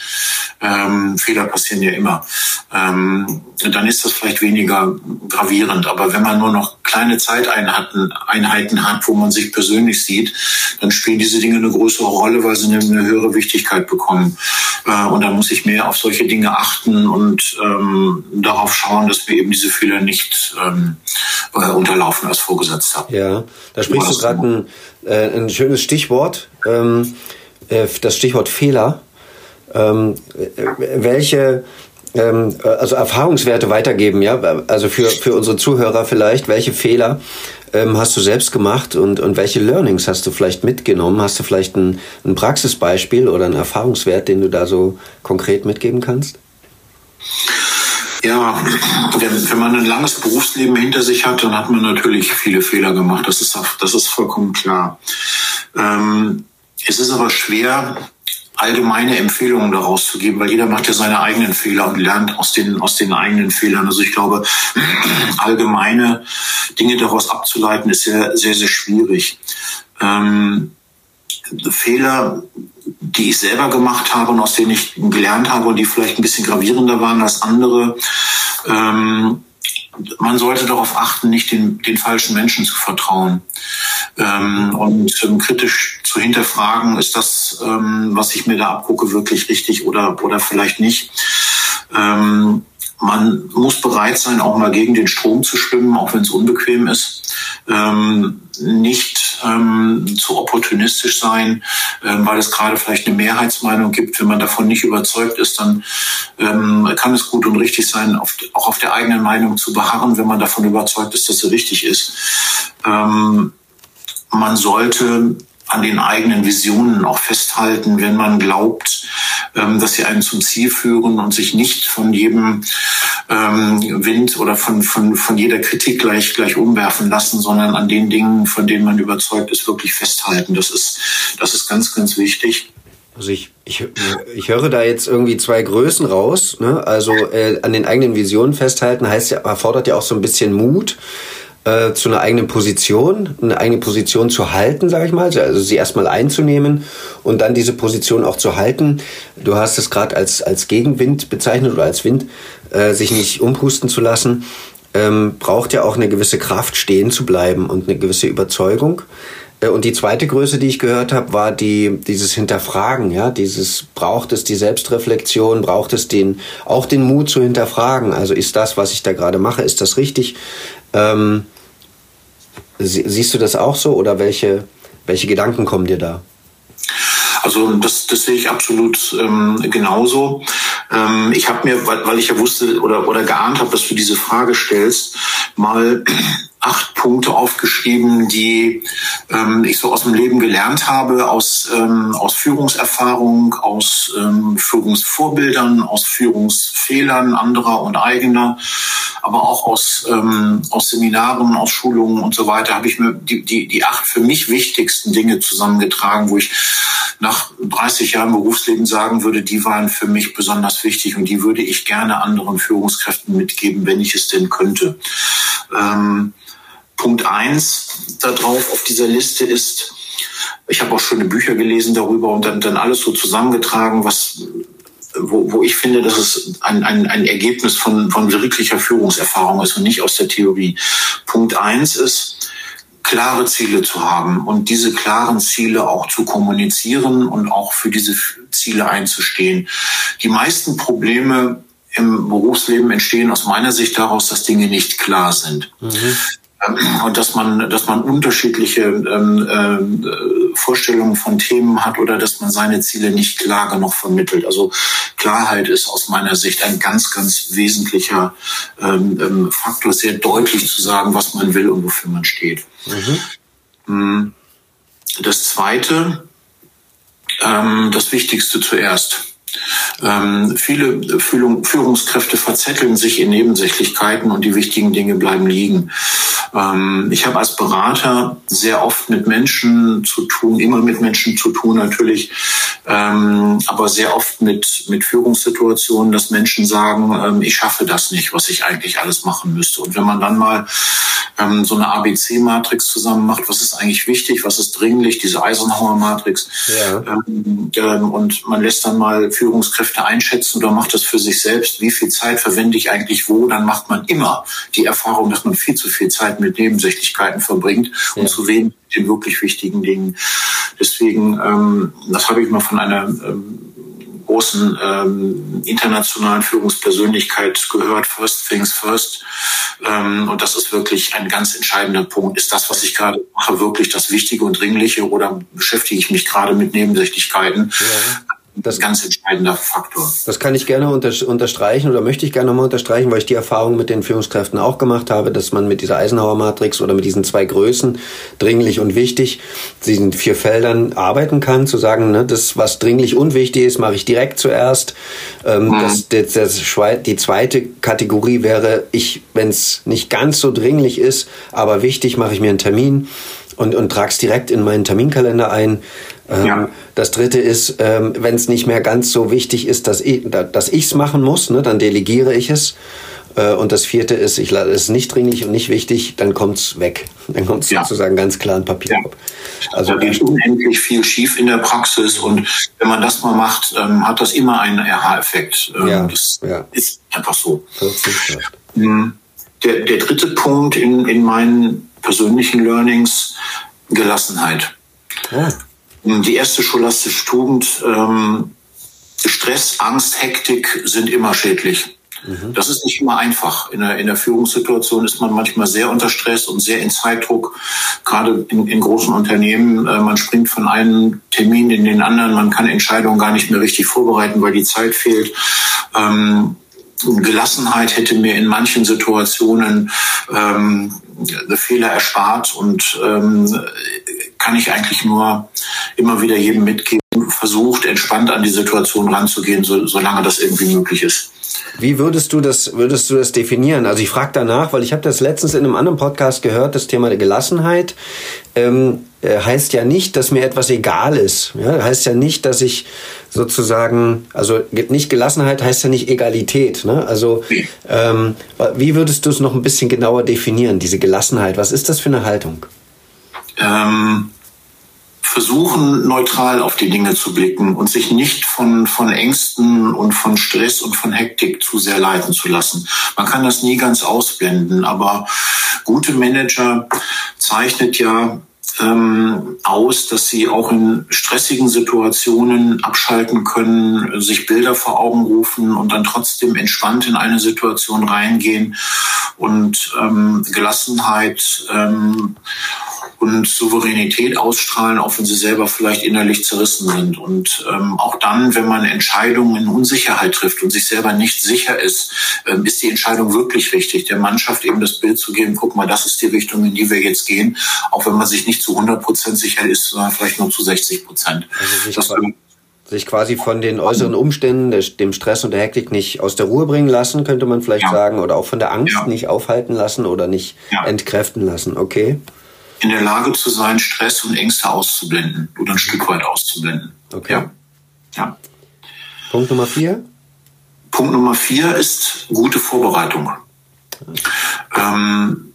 ähm, Fehler passieren ja immer, ähm, dann ist das vielleicht weniger gravierend. Aber wenn man nur noch kleine Zeiteinheiten Einheiten hat, wo man sich persönlich sieht, dann spielen diese Dinge eine größere Rolle, weil sie eine, höhere Wichtigkeit bekommen. Äh, und dann muss ich mehr auf solche Dinge achten und ähm, darauf schauen, dass wir eben diese Fehler nicht ähm, äh, unterlaufen als Vorgesetzter. Ja, da sprichst du gerade ein, äh, ein schönes Stichwort, ähm, äh, das Stichwort Fehler. Ähm, äh, welche ähm, also Erfahrungswerte weitergeben, ja, also für, für unsere Zuhörer vielleicht, welche Fehler ähm, hast du selbst gemacht und, und welche Learnings hast du vielleicht mitgenommen? Hast du vielleicht ein, ein Praxisbeispiel oder einen Erfahrungswert, den du da so konkret mitgeben kannst? Ja, wenn, wenn man ein langes Berufsleben hinter sich hat, dann hat man natürlich viele Fehler gemacht. Das ist, das ist vollkommen klar. Ähm, es ist aber schwer, allgemeine Empfehlungen daraus zu geben, weil jeder macht ja seine eigenen Fehler und lernt aus den, aus den eigenen Fehlern. Also ich glaube, *clears throat* allgemeine Dinge daraus abzuleiten, ist sehr, sehr, sehr schwierig. Ähm, Fehler, die ich selber gemacht habe und aus denen ich gelernt habe und die vielleicht ein bisschen gravierender waren als andere, ähm, man sollte darauf achten, nicht den, den falschen Menschen zu vertrauen ähm, und ähm, kritisch zu hinterfragen, ist das, ähm, was ich mir da abgucke, wirklich richtig oder, oder vielleicht nicht. Ähm, man muss bereit sein, auch mal gegen den Strom zu schwimmen, auch wenn es unbequem ist. Ähm, ähm, zu opportunistisch sein, ähm, weil es gerade vielleicht eine Mehrheitsmeinung gibt. Wenn man davon nicht überzeugt ist, dann ähm, kann es gut und richtig sein, auf, auch auf der eigenen Meinung zu beharren, wenn man davon überzeugt ist, dass sie richtig ist. Ähm, man sollte an den eigenen Visionen auch festhalten, wenn man glaubt, ähm, dass sie einen zum Ziel führen und sich nicht von jedem ähm, Wind oder von, von, von jeder Kritik gleich, gleich umwerfen lassen, sondern an den Dingen, von denen man überzeugt ist, wirklich festhalten. Das ist, das ist ganz, ganz wichtig. Also ich, ich, ich höre da jetzt irgendwie zwei Größen raus. Ne? Also äh, an den eigenen Visionen festhalten heißt ja, erfordert ja auch so ein bisschen Mut äh, zu einer eigenen Position, eine eigene Position zu halten, sage ich mal, also sie erstmal einzunehmen und dann diese Position auch zu halten. Du hast es gerade als, als Gegenwind bezeichnet oder als Wind, äh, sich nicht umpusten zu lassen, ähm, braucht ja auch eine gewisse Kraft, stehen zu bleiben und eine gewisse Überzeugung. Äh, und die zweite Größe, die ich gehört habe, war die, dieses Hinterfragen, ja, dieses, braucht es die Selbstreflexion, braucht es den, auch den Mut zu hinterfragen. Also ist das, was ich da gerade mache, ist das richtig? Ähm, Siehst du das auch so oder welche, welche Gedanken kommen dir da? Also das, das sehe ich absolut ähm, genauso. Ähm, ich habe mir, weil, weil ich ja wusste oder, oder geahnt habe, dass du diese Frage stellst, mal acht Punkte aufgeschrieben, die ähm, ich so aus dem Leben gelernt habe, aus, ähm, aus Führungserfahrung, aus ähm, Führungsvorbildern, aus Führungsfehlern anderer und eigener, aber auch aus, ähm, aus Seminaren, aus Schulungen und so weiter, habe ich mir die, die, die acht für mich wichtigsten Dinge zusammengetragen, wo ich nach 30 Jahren Berufsleben sagen würde, die waren für mich besonders wichtig und die würde ich gerne anderen Führungskräften mitgeben, wenn ich es denn könnte. Ähm, Punkt eins da drauf auf dieser Liste ist, ich habe auch schöne Bücher gelesen darüber und dann, dann alles so zusammengetragen, was wo, wo ich finde, dass es ein, ein, ein Ergebnis von, von wirklicher Führungserfahrung ist und nicht aus der Theorie. Punkt eins ist, klare Ziele zu haben und diese klaren Ziele auch zu kommunizieren und auch für diese Ziele einzustehen. Die meisten Probleme im Berufsleben entstehen aus meiner Sicht daraus, dass Dinge nicht klar sind. Mhm und dass man, dass man unterschiedliche ähm, äh, Vorstellungen von Themen hat oder dass man seine Ziele nicht klar genug vermittelt. Also Klarheit ist aus meiner Sicht ein ganz, ganz wesentlicher ähm, ähm Faktor, sehr deutlich zu sagen, was man will und wofür man steht. Mhm. Das Zweite, ähm, das Wichtigste zuerst. Ähm, viele Führungskräfte verzetteln sich in Nebensächlichkeiten und die wichtigen Dinge bleiben liegen. Ähm, ich habe als Berater sehr oft mit Menschen zu tun, immer mit Menschen zu tun natürlich, ähm, aber sehr oft mit, mit Führungssituationen, dass Menschen sagen, ähm, ich schaffe das nicht, was ich eigentlich alles machen müsste. Und wenn man dann mal ähm, so eine ABC-Matrix zusammen macht, was ist eigentlich wichtig, was ist dringlich, diese Eisenhower-Matrix, ja. Ähm, und man lässt dann mal Führungskräfte einschätzen oder macht das für sich selbst, wie viel Zeit verwende ich eigentlich wo, dann macht man immer die Erfahrung, dass man viel zu viel Zeit mit Nebensächlichkeiten verbringt ja. und zu wenig mit den wirklich wichtigen Dingen. Deswegen, ähm, das habe ich mal von einer ähm, großen ähm, internationalen Führungspersönlichkeit gehört, First Things First. Ähm, und das ist wirklich ein ganz entscheidender Punkt. Ist das, was ich gerade mache, wirklich das Wichtige und Dringliche oder beschäftige ich mich gerade mit Nebensächlichkeiten? Ja das ganz entscheidender Faktor. Das kann ich gerne unter, unterstreichen oder möchte ich gerne nochmal unterstreichen, weil ich die Erfahrung mit den Führungskräften auch gemacht habe, dass man mit dieser Eisenhower-Matrix oder mit diesen zwei Größen, dringlich und wichtig, diesen vier Feldern arbeiten kann, zu sagen, ne, das, was dringlich und wichtig ist, mache ich direkt zuerst. Ähm, mhm. das, das, das, die zweite Kategorie wäre, ich, wenn es nicht ganz so dringlich ist, aber wichtig, mache ich mir einen Termin und, und trage es direkt in meinen Terminkalender ein. Ähm, ja. Das dritte ist, ähm, wenn es nicht mehr ganz so wichtig ist, dass ich dass ich's machen muss, ne, dann delegiere ich es. Äh, und das vierte ist, ich es ist nicht dringlich und nicht wichtig, dann kommt's weg. *laughs* Dann kommt es ja. sozusagen ganz klar in Papier. Ja. Also da geht unendlich viel schief in der Praxis und wenn man das mal macht, ähm, hat das immer einen RH-Effekt. Ähm, ja. Das ja. ist einfach so. Mhm. Der, der dritte Punkt in, in meinen persönlichen Learnings, Gelassenheit. Ja. Die erste scholastische Tugend, ähm, Stress, Angst, Hektik sind immer schädlich. Mhm. Das ist nicht immer einfach. In der, in der Führungssituation ist man manchmal sehr unter Stress und sehr in Zeitdruck, gerade in, in großen Unternehmen. Äh, man springt von einem Termin in den anderen, man kann Entscheidungen gar nicht mehr richtig vorbereiten, weil die Zeit fehlt. Ähm, Gelassenheit hätte mir in manchen Situationen ähm, Fehler erspart und ähm, kann ich eigentlich nur immer wieder jedem mitgeben, versucht entspannt an die Situation ranzugehen, so, solange das irgendwie möglich ist. Wie würdest du das, würdest du das definieren? Also ich frage danach, weil ich habe das letztens in einem anderen Podcast gehört, das Thema der Gelassenheit ähm, äh, heißt ja nicht, dass mir etwas egal ist. Ja? Heißt ja nicht, dass ich sozusagen, also nicht Gelassenheit heißt ja nicht Egalität. Ne? Also ähm, wie würdest du es noch ein bisschen genauer definieren, diese Gelassenheit? Was ist das für eine Haltung? Ähm versuchen, neutral auf die Dinge zu blicken und sich nicht von, von Ängsten und von Stress und von Hektik zu sehr leiten zu lassen. Man kann das nie ganz ausblenden, aber gute Manager zeichnet ja ähm, aus, dass sie auch in stressigen Situationen abschalten können, sich Bilder vor Augen rufen und dann trotzdem entspannt in eine Situation reingehen und ähm, Gelassenheit ähm, und Souveränität ausstrahlen, auch wenn sie selber vielleicht innerlich zerrissen sind. Und ähm, auch dann, wenn man Entscheidungen in Unsicherheit trifft und sich selber nicht sicher ist, ähm, ist die Entscheidung wirklich richtig, der Mannschaft eben das Bild zu geben, guck mal, das ist die Richtung, in die wir jetzt gehen, auch wenn man sich nicht zu 100 Prozent sicher ist, sondern vielleicht nur zu 60 Prozent. Also sich quasi von den äußeren Umständen, dem Stress und der Hektik nicht aus der Ruhe bringen lassen, könnte man vielleicht ja. sagen, oder auch von der Angst ja. nicht aufhalten lassen oder nicht ja. entkräften lassen. Okay in der Lage zu sein, Stress und Ängste auszublenden oder ein Stück weit auszublenden. Okay. Ja. ja. Punkt Nummer vier? Punkt Nummer vier ist gute Vorbereitung. Ähm,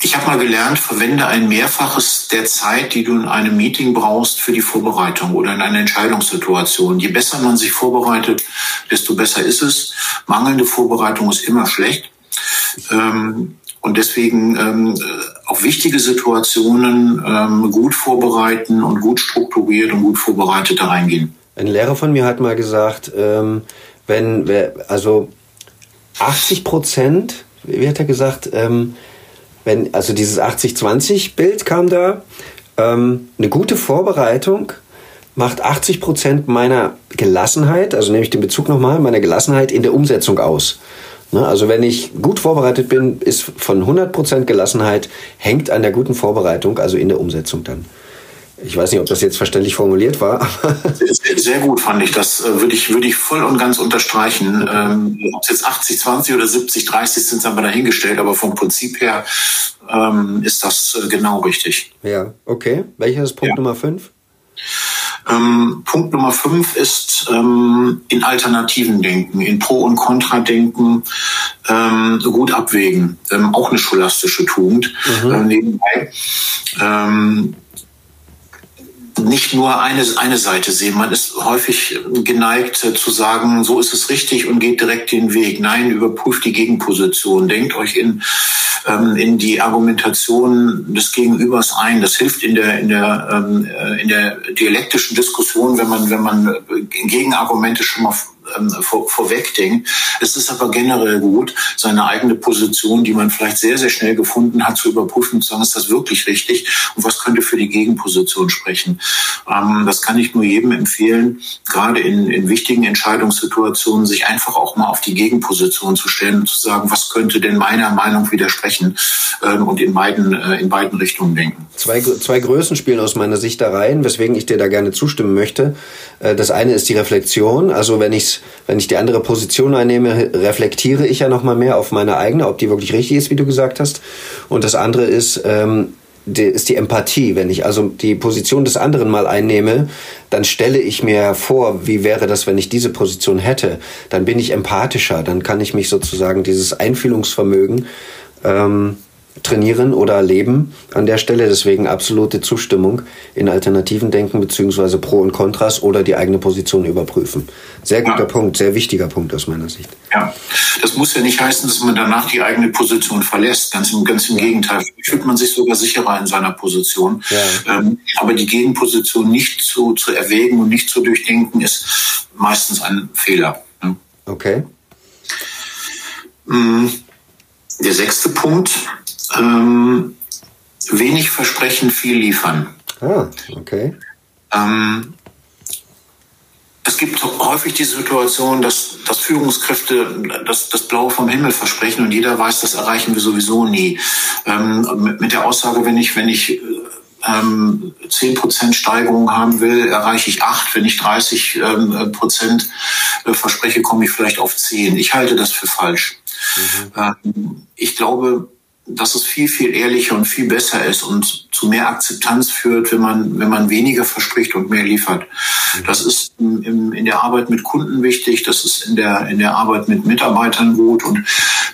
ich habe mal gelernt, verwende ein Mehrfaches der Zeit, die du in einem Meeting brauchst, für die Vorbereitung oder in einer Entscheidungssituation. Je besser man sich vorbereitet, desto besser ist es. Mangelnde Vorbereitung ist immer schlecht. Ähm, und deswegen ähm, auf wichtige Situationen ähm, gut vorbereiten und gut strukturiert und gut vorbereitet da reingehen. Ein Lehrer von mir hat mal gesagt, ähm, wenn, also 80 Prozent, wie hat er gesagt, ähm, wenn, also dieses 80-20-Bild kam da, ähm, eine gute Vorbereitung macht 80 Prozent meiner Gelassenheit, also nehme ich den Bezug nochmal, meiner Gelassenheit in der Umsetzung aus. Ne, also wenn ich gut vorbereitet bin, ist von 100% Gelassenheit, hängt an der guten Vorbereitung, also in der Umsetzung dann. Ich weiß nicht, ob das jetzt verständlich formuliert war. *laughs* sehr, sehr gut fand ich. Das äh, würde ich, würde ich voll und ganz unterstreichen. Ähm, ob es jetzt 80, 20 oder 70, 30 sind, haben wir dahingestellt, aber vom Prinzip her ähm, ist das äh, genau richtig. Ja, okay. Welcher ist Punkt ja. Nummer 5? Ähm, Punkt Nummer fünf ist ähm, in Alternativen denken, in Pro- und Kontra-Denken ähm, gut abwägen. Ähm, auch eine scholastische Tugend mhm. äh, nebenbei. Nicht nur eine, eine Seite sehen. Man ist häufig geneigt äh, zu sagen, so ist es richtig und geht direkt den Weg. Nein, überprüft die Gegenposition. Denkt euch in, ähm, in die Argumentation des Gegenübers ein. Das hilft in der, in der, ähm, äh, in der dialektischen Diskussion, wenn man, wenn man äh, Gegenargumente schon mal ähm, vor, vorwegdenkt. Es ist aber generell gut, seine eigene Position, die man vielleicht sehr, sehr schnell gefunden hat, zu überprüfen und zu sagen, ist das wirklich richtig und was könnte für die Gegenposition sprechen. Ähm, das kann ich nur jedem empfehlen, gerade in, in wichtigen Entscheidungssituationen, sich einfach auch mal auf die Gegenposition zu stellen und zu sagen, was könnte denn meiner Meinung widersprechen ähm, und in beiden, äh, in beiden Richtungen denken. Zwei, zwei Größen spielen aus meiner Sicht da rein, weswegen ich dir da gerne zustimmen möchte. Äh, das eine ist die Reflexion. Also wenn ich wenn ich die andere Position einnehme, reflektiere ich ja nochmal mehr auf meine eigene, ob die wirklich richtig ist, wie du gesagt hast. Und das andere ist, ähm, die, ist die Empathie. Wenn ich also die Position des anderen mal einnehme, dann stelle ich mir vor, wie wäre das, wenn ich diese Position hätte. Dann bin ich empathischer, dann kann ich mich sozusagen dieses Einfühlungsvermögen ähm, trainieren oder leben an der Stelle. Deswegen absolute Zustimmung in Alternativen denken beziehungsweise Pro und Kontras oder die eigene Position überprüfen. Sehr guter ja. Punkt, sehr wichtiger Punkt aus meiner Sicht. Ja, das muss ja nicht heißen, dass man danach die eigene Position verlässt. Ganz im, ganz im ja. Gegenteil. Fühlt man sich sogar sicherer in seiner Position. Ja. Ähm, aber die Gegenposition nicht zu, zu erwägen und nicht zu durchdenken, ist meistens ein Fehler. Ne? Okay. Mm, der sechste Punkt ähm, wenig versprechen, viel liefern. Ah, okay. Ähm, es gibt häufig die Situation, dass, dass Führungskräfte das, das Blaue vom Himmel versprechen und jeder weiß, das erreichen wir sowieso nie. Ähm, mit, mit, der Aussage, wenn ich, wenn ich ähm, 10% Steigerung haben will, erreiche ich 8. Wenn ich 30 ähm, Prozent äh, verspreche, komme ich vielleicht auf 10. Ich halte das für falsch. Mhm. Ähm, ich glaube, dass es viel, viel ehrlicher und viel besser ist und zu mehr Akzeptanz führt, wenn man, wenn man weniger verspricht und mehr liefert. Das ist im, in der Arbeit mit Kunden wichtig, das ist in der, in der Arbeit mit Mitarbeitern gut und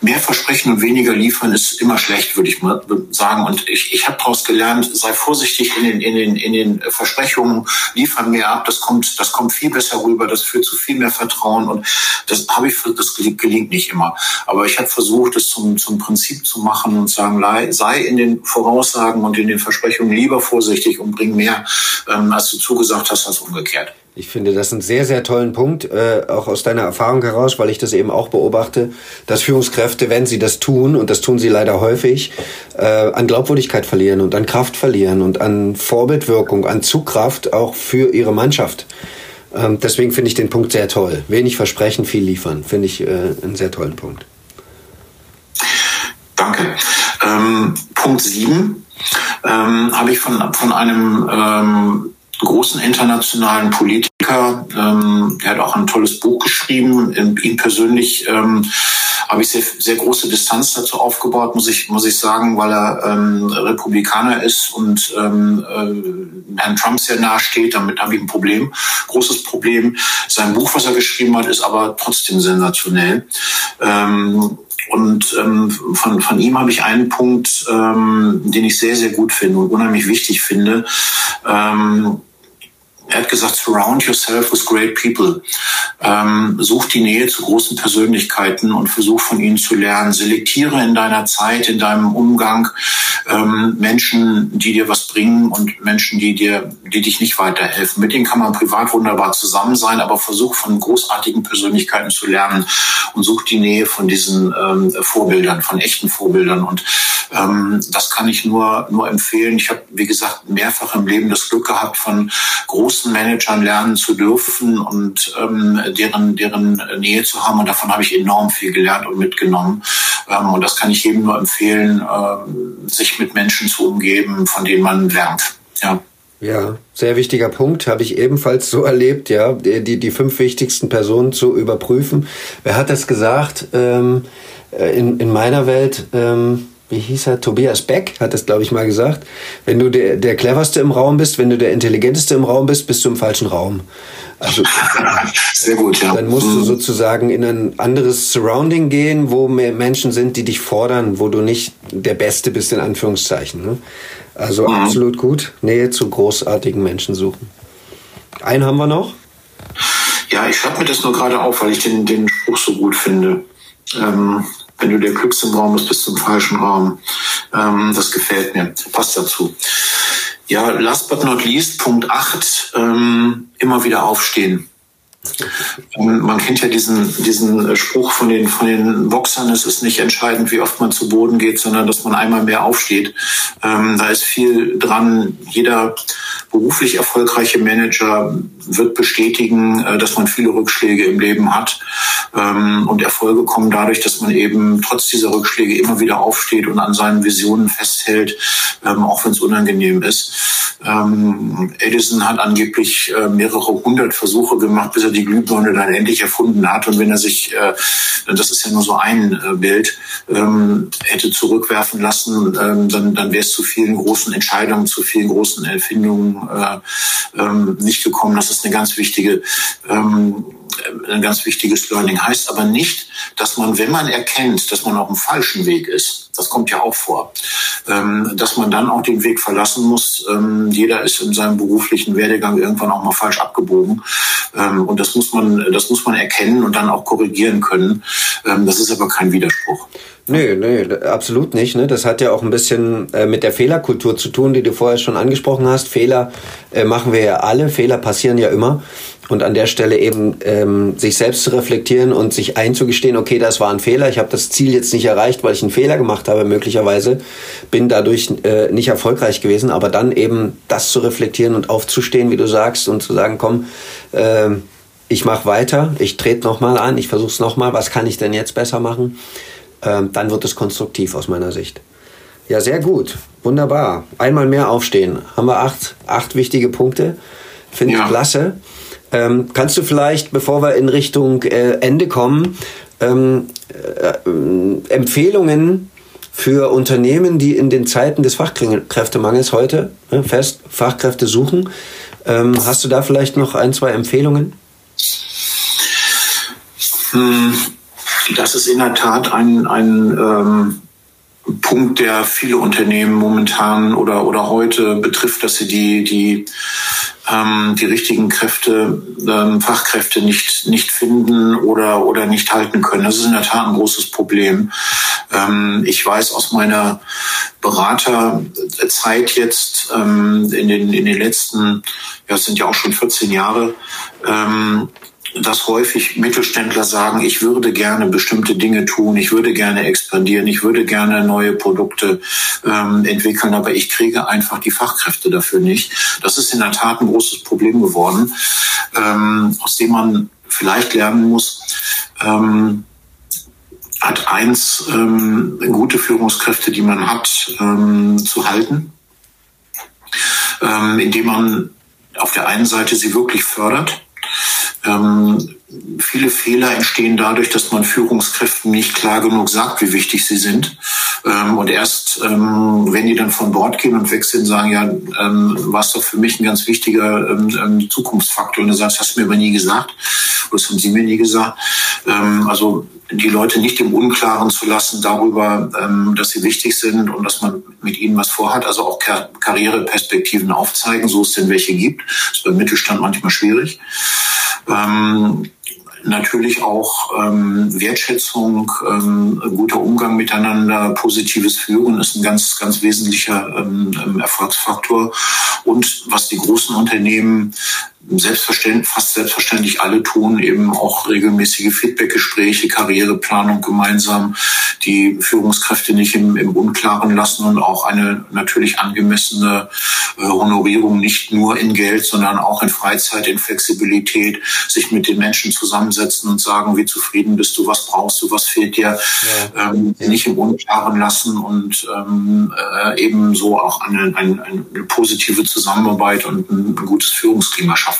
mehr versprechen und weniger liefern ist immer schlecht, würde ich mal sagen. Und ich, ich habe daraus gelernt, sei vorsichtig in den, in den, in den Versprechungen, liefern mehr ab, das kommt, das kommt viel besser rüber, das führt zu viel mehr Vertrauen und das habe ich, das gelingt nicht immer. Aber ich habe versucht, das zum, zum Prinzip zu machen und sagen, sei in den Voraussagen und in den Versprechungen lieber vorsichtig und bring mehr, ähm, als du zugesagt hast, als umgekehrt. Ich finde das einen sehr, sehr tollen Punkt, äh, auch aus deiner Erfahrung heraus, weil ich das eben auch beobachte, dass Führungskräfte, wenn sie das tun, und das tun sie leider häufig, äh, an Glaubwürdigkeit verlieren und an Kraft verlieren und an Vorbildwirkung, an Zugkraft auch für ihre Mannschaft. Ähm, deswegen finde ich den Punkt sehr toll. Wenig versprechen, viel liefern. Finde ich äh, einen sehr tollen Punkt. Danke. Ähm, Punkt 7 ähm, habe ich von, von einem ähm, großen internationalen Politiker, ähm, der hat auch ein tolles Buch geschrieben. Ihn persönlich ähm, habe ich sehr, sehr große Distanz dazu aufgebaut, muss ich, muss ich sagen, weil er ähm, Republikaner ist und ähm, äh, Herrn Trump sehr nahe steht. Damit habe ich ein Problem, großes Problem. Sein Buch, was er geschrieben hat, ist aber trotzdem sensationell. Ähm, und ähm, von, von ihm habe ich einen Punkt, ähm, den ich sehr, sehr gut finde und unheimlich wichtig finde. Ähm, er hat gesagt, surround yourself with great people. Ähm, such die Nähe zu großen Persönlichkeiten und versuch von ihnen zu lernen. Selektiere in deiner Zeit, in deinem Umgang ähm, Menschen, die dir was bringen und Menschen, die dir, die dich nicht weiterhelfen. Mit denen kann man privat wunderbar zusammen sein, aber versuch von großartigen Persönlichkeiten zu lernen und such die Nähe von diesen ähm, Vorbildern, von echten Vorbildern. Und ähm, das kann ich nur, nur empfehlen. Ich habe, wie gesagt, mehrfach im Leben das Glück gehabt, von großen Managern lernen zu dürfen und ähm, deren, deren Nähe zu haben. Und davon habe ich enorm viel gelernt und mitgenommen. Ähm, und das kann ich jedem nur empfehlen, äh, sich mit Menschen zu umgeben, von denen man lernt. Ja. Ja, sehr wichtiger Punkt, habe ich ebenfalls so *laughs* erlebt, ja, die, die fünf wichtigsten Personen zu überprüfen. Wer hat das gesagt? Ähm, äh, in, in meiner Welt, ähm, wie hieß er? Tobias Beck hat das, glaube ich, mal gesagt. Wenn du der, der cleverste im Raum bist, wenn du der intelligenteste im Raum bist, bist du im falschen Raum. Also, *laughs* Sehr gut, ja. Dann musst du mhm. sozusagen in ein anderes Surrounding gehen, wo mehr Menschen sind, die dich fordern, wo du nicht der Beste bist, in Anführungszeichen. Ne? Also mhm. absolut gut. Nähe zu großartigen Menschen suchen. Einen haben wir noch. Ja, ich schreibe mir das nur gerade auf, weil ich den, den Spruch so gut finde. Ähm, wenn du der Glückste im Raum bist, bist du im falschen Raum. Ähm, das gefällt mir. Passt dazu. Ja, last but not least, Punkt 8, ähm, immer wieder aufstehen. Ähm, man kennt ja diesen, diesen Spruch von den, von den Boxern, es ist nicht entscheidend, wie oft man zu Boden geht, sondern dass man einmal mehr aufsteht. Ähm, da ist viel dran. Jeder beruflich erfolgreiche Manager wird bestätigen, äh, dass man viele Rückschläge im Leben hat. Ähm, und Erfolge kommen dadurch, dass man eben trotz dieser Rückschläge immer wieder aufsteht und an seinen Visionen festhält, ähm, auch wenn es unangenehm ist. Ähm, Edison hat angeblich äh, mehrere hundert Versuche gemacht, bis er die Glühbirne dann endlich erfunden hat. Und wenn er sich, äh, das ist ja nur so ein Bild, hätte zurückwerfen lassen, dann, dann wäre es zu vielen großen Entscheidungen, zu vielen großen Erfindungen nicht gekommen. Das ist eine ganz wichtige ähm, ein ganz wichtiges Learning. Heißt aber nicht, dass man, wenn man erkennt, dass man auf dem falschen Weg ist, das kommt ja auch vor, ähm, dass man dann auch den Weg verlassen muss. Ähm, jeder ist in seinem beruflichen Werdegang irgendwann auch mal falsch abgebogen. Ähm, und das muss man, das muss man erkennen und dann auch korrigieren können. das ist aber kein Widerspruch. Nö, nö, absolut nicht. Ne? Das hat ja auch ein bisschen äh, mit der Fehlerkultur zu tun, die du vorher schon angesprochen hast. Fehler äh, machen wir ja alle, Fehler passieren ja immer. Und an der Stelle eben ähm, sich selbst zu reflektieren und sich einzugestehen, okay, das war ein Fehler, ich habe das Ziel jetzt nicht erreicht, weil ich einen Fehler gemacht habe, möglicherweise, bin dadurch äh, nicht erfolgreich gewesen, aber dann eben das zu reflektieren und aufzustehen, wie du sagst, und zu sagen, komm, äh, ich mache weiter, ich trete nochmal an, ich versuche es nochmal, was kann ich denn jetzt besser machen? Ähm, dann wird es konstruktiv aus meiner Sicht. Ja, sehr gut. Wunderbar. Einmal mehr aufstehen. Haben wir acht, acht wichtige Punkte. Finde ich ja. klasse. Ähm, kannst du vielleicht, bevor wir in Richtung äh, Ende kommen, ähm, äh, Empfehlungen für Unternehmen, die in den Zeiten des Fachkräftemangels heute äh, fest Fachkräfte suchen, ähm, hast du da vielleicht noch ein, zwei Empfehlungen? Hm. Das ist in der Tat ein, ein ähm, Punkt, der viele Unternehmen momentan oder, oder heute betrifft, dass sie die, die, ähm, die richtigen Kräfte, ähm, Fachkräfte nicht, nicht finden oder, oder nicht halten können. Das ist in der Tat ein großes Problem. Ähm, ich weiß aus meiner Beraterzeit jetzt ähm, in, den, in den letzten, ja, es sind ja auch schon 14 Jahre, ähm, dass häufig Mittelständler sagen, ich würde gerne bestimmte Dinge tun, ich würde gerne expandieren, ich würde gerne neue Produkte ähm, entwickeln, aber ich kriege einfach die Fachkräfte dafür nicht. Das ist in der Tat ein großes Problem geworden, ähm, aus dem man vielleicht lernen muss. Ähm, hat eins ähm, gute Führungskräfte, die man hat, ähm, zu halten, ähm, indem man auf der einen Seite sie wirklich fördert, ähm, viele Fehler entstehen dadurch, dass man Führungskräften nicht klar genug sagt, wie wichtig sie sind. Ähm, und erst, ähm, wenn die dann von Bord gehen und sind, sagen, ja, ähm, war es doch für mich ein ganz wichtiger ähm, Zukunftsfaktor. Und du sagst, hast du mir aber nie gesagt. Oder das haben sie mir nie gesagt. Also die Leute nicht im Unklaren zu lassen darüber, dass sie wichtig sind und dass man mit ihnen was vorhat. Also auch Kar Karriereperspektiven aufzeigen, so es denn welche gibt. Das ist beim Mittelstand manchmal schwierig. Natürlich auch ähm, Wertschätzung, ähm, guter Umgang miteinander, positives Führen ist ein ganz, ganz wesentlicher ähm, ähm Erfolgsfaktor. Und was die großen Unternehmen selbstverständlich, fast selbstverständlich alle tun, eben auch regelmäßige Feedbackgespräche, Karriereplanung gemeinsam, die Führungskräfte nicht im, im Unklaren lassen und auch eine natürlich angemessene äh, Honorierung nicht nur in Geld, sondern auch in Freizeit, in Flexibilität, sich mit den Menschen zusammensetzen und sagen, wie zufrieden bist du, was brauchst du, was fehlt dir, ja. Ähm, nicht im Unklaren lassen und ähm, äh, eben so auch eine, eine, eine positive Zusammenarbeit und ein, ein gutes Führungsklima schaffen.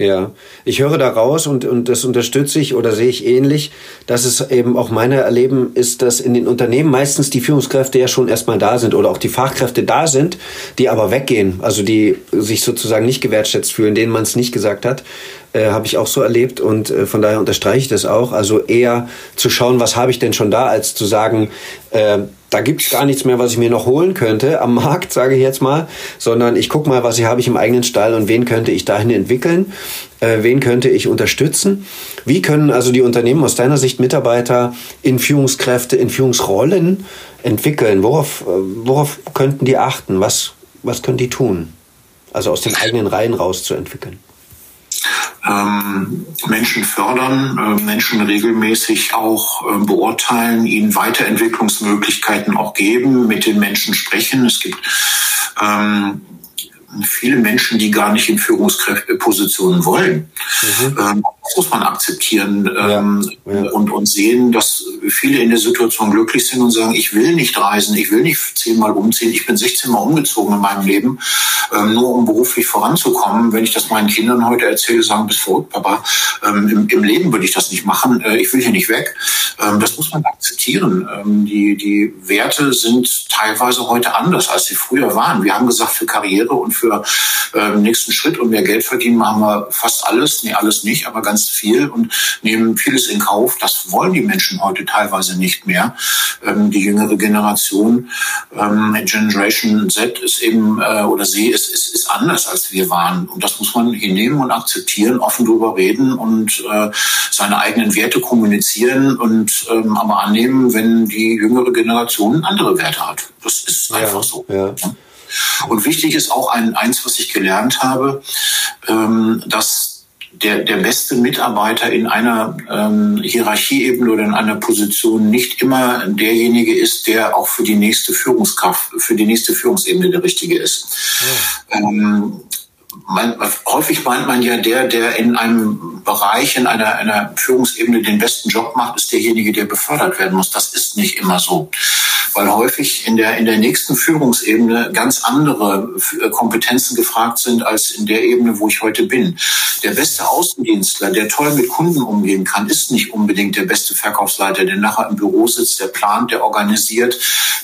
Ja, ich höre da raus und, und das unterstütze ich oder sehe ich ähnlich, dass es eben auch mein Erleben ist, dass in den Unternehmen meistens die Führungskräfte ja schon erstmal da sind oder auch die Fachkräfte da sind, die aber weggehen, also die sich sozusagen nicht gewertschätzt fühlen, denen man es nicht gesagt hat. Äh, habe ich auch so erlebt und äh, von daher unterstreiche ich das auch. Also eher zu schauen, was habe ich denn schon da, als zu sagen, äh, da gibt's gar nichts mehr, was ich mir noch holen könnte am Markt, sage ich jetzt mal, sondern ich guck mal, was ich habe ich im eigenen Stall und wen könnte ich dahin entwickeln, äh, wen könnte ich unterstützen. Wie können also die Unternehmen aus deiner Sicht Mitarbeiter in Führungskräfte, in Führungsrollen entwickeln? Worauf, äh, worauf könnten die achten? Was, was können die tun? Also aus den eigenen Reihen rauszuentwickeln ähm, Menschen fördern, äh, Menschen regelmäßig auch äh, beurteilen, ihnen Weiterentwicklungsmöglichkeiten auch geben, mit den Menschen sprechen. Es gibt ähm, viele Menschen, die gar nicht in Führungspositionen wollen. Mhm. Ähm, das muss man akzeptieren ähm, ja, ja. Und, und sehen, dass viele in der Situation glücklich sind und sagen, ich will nicht reisen, ich will nicht zehnmal umziehen, ich bin 16 Mal umgezogen in meinem Leben, ähm, nur um beruflich voranzukommen. Wenn ich das meinen Kindern heute erzähle, sagen, bist verrückt, Papa, ähm, im, im, Leben würde ich das nicht machen, äh, ich will hier nicht weg. Ähm, das muss man akzeptieren. Ähm, die, die Werte sind teilweise heute anders, als sie früher waren. Wir haben gesagt, für Karriere und für äh, nächsten Schritt und mehr Geld verdienen machen wir fast alles, nee, alles nicht, aber ganz viel und nehmen vieles in Kauf. Das wollen die Menschen heute teilweise nicht mehr. Ähm, die jüngere Generation, ähm, Generation Z ist eben, äh, oder sie ist, ist, ist anders als wir waren. Und das muss man hinnehmen und akzeptieren, offen drüber reden und äh, seine eigenen Werte kommunizieren und ähm, aber annehmen, wenn die jüngere Generation andere Werte hat. Das ist einfach so. Ja. Und wichtig ist auch ein, eins, was ich gelernt habe, ähm, dass der, der beste Mitarbeiter in einer ähm, Hierarchieebene oder in einer Position nicht immer derjenige ist, der auch für die nächste Führungskraft, für die nächste Führungsebene der richtige ist. Ja. Ähm, man, häufig meint man ja, der, der in einem Bereich, in einer, einer Führungsebene den besten Job macht, ist derjenige, der befördert werden muss. Das ist nicht immer so weil häufig in der, in der nächsten Führungsebene ganz andere äh, Kompetenzen gefragt sind als in der Ebene, wo ich heute bin. Der beste Außendienstler, der toll mit Kunden umgehen kann, ist nicht unbedingt der beste Verkaufsleiter, der nachher im Büro sitzt, der plant, der organisiert,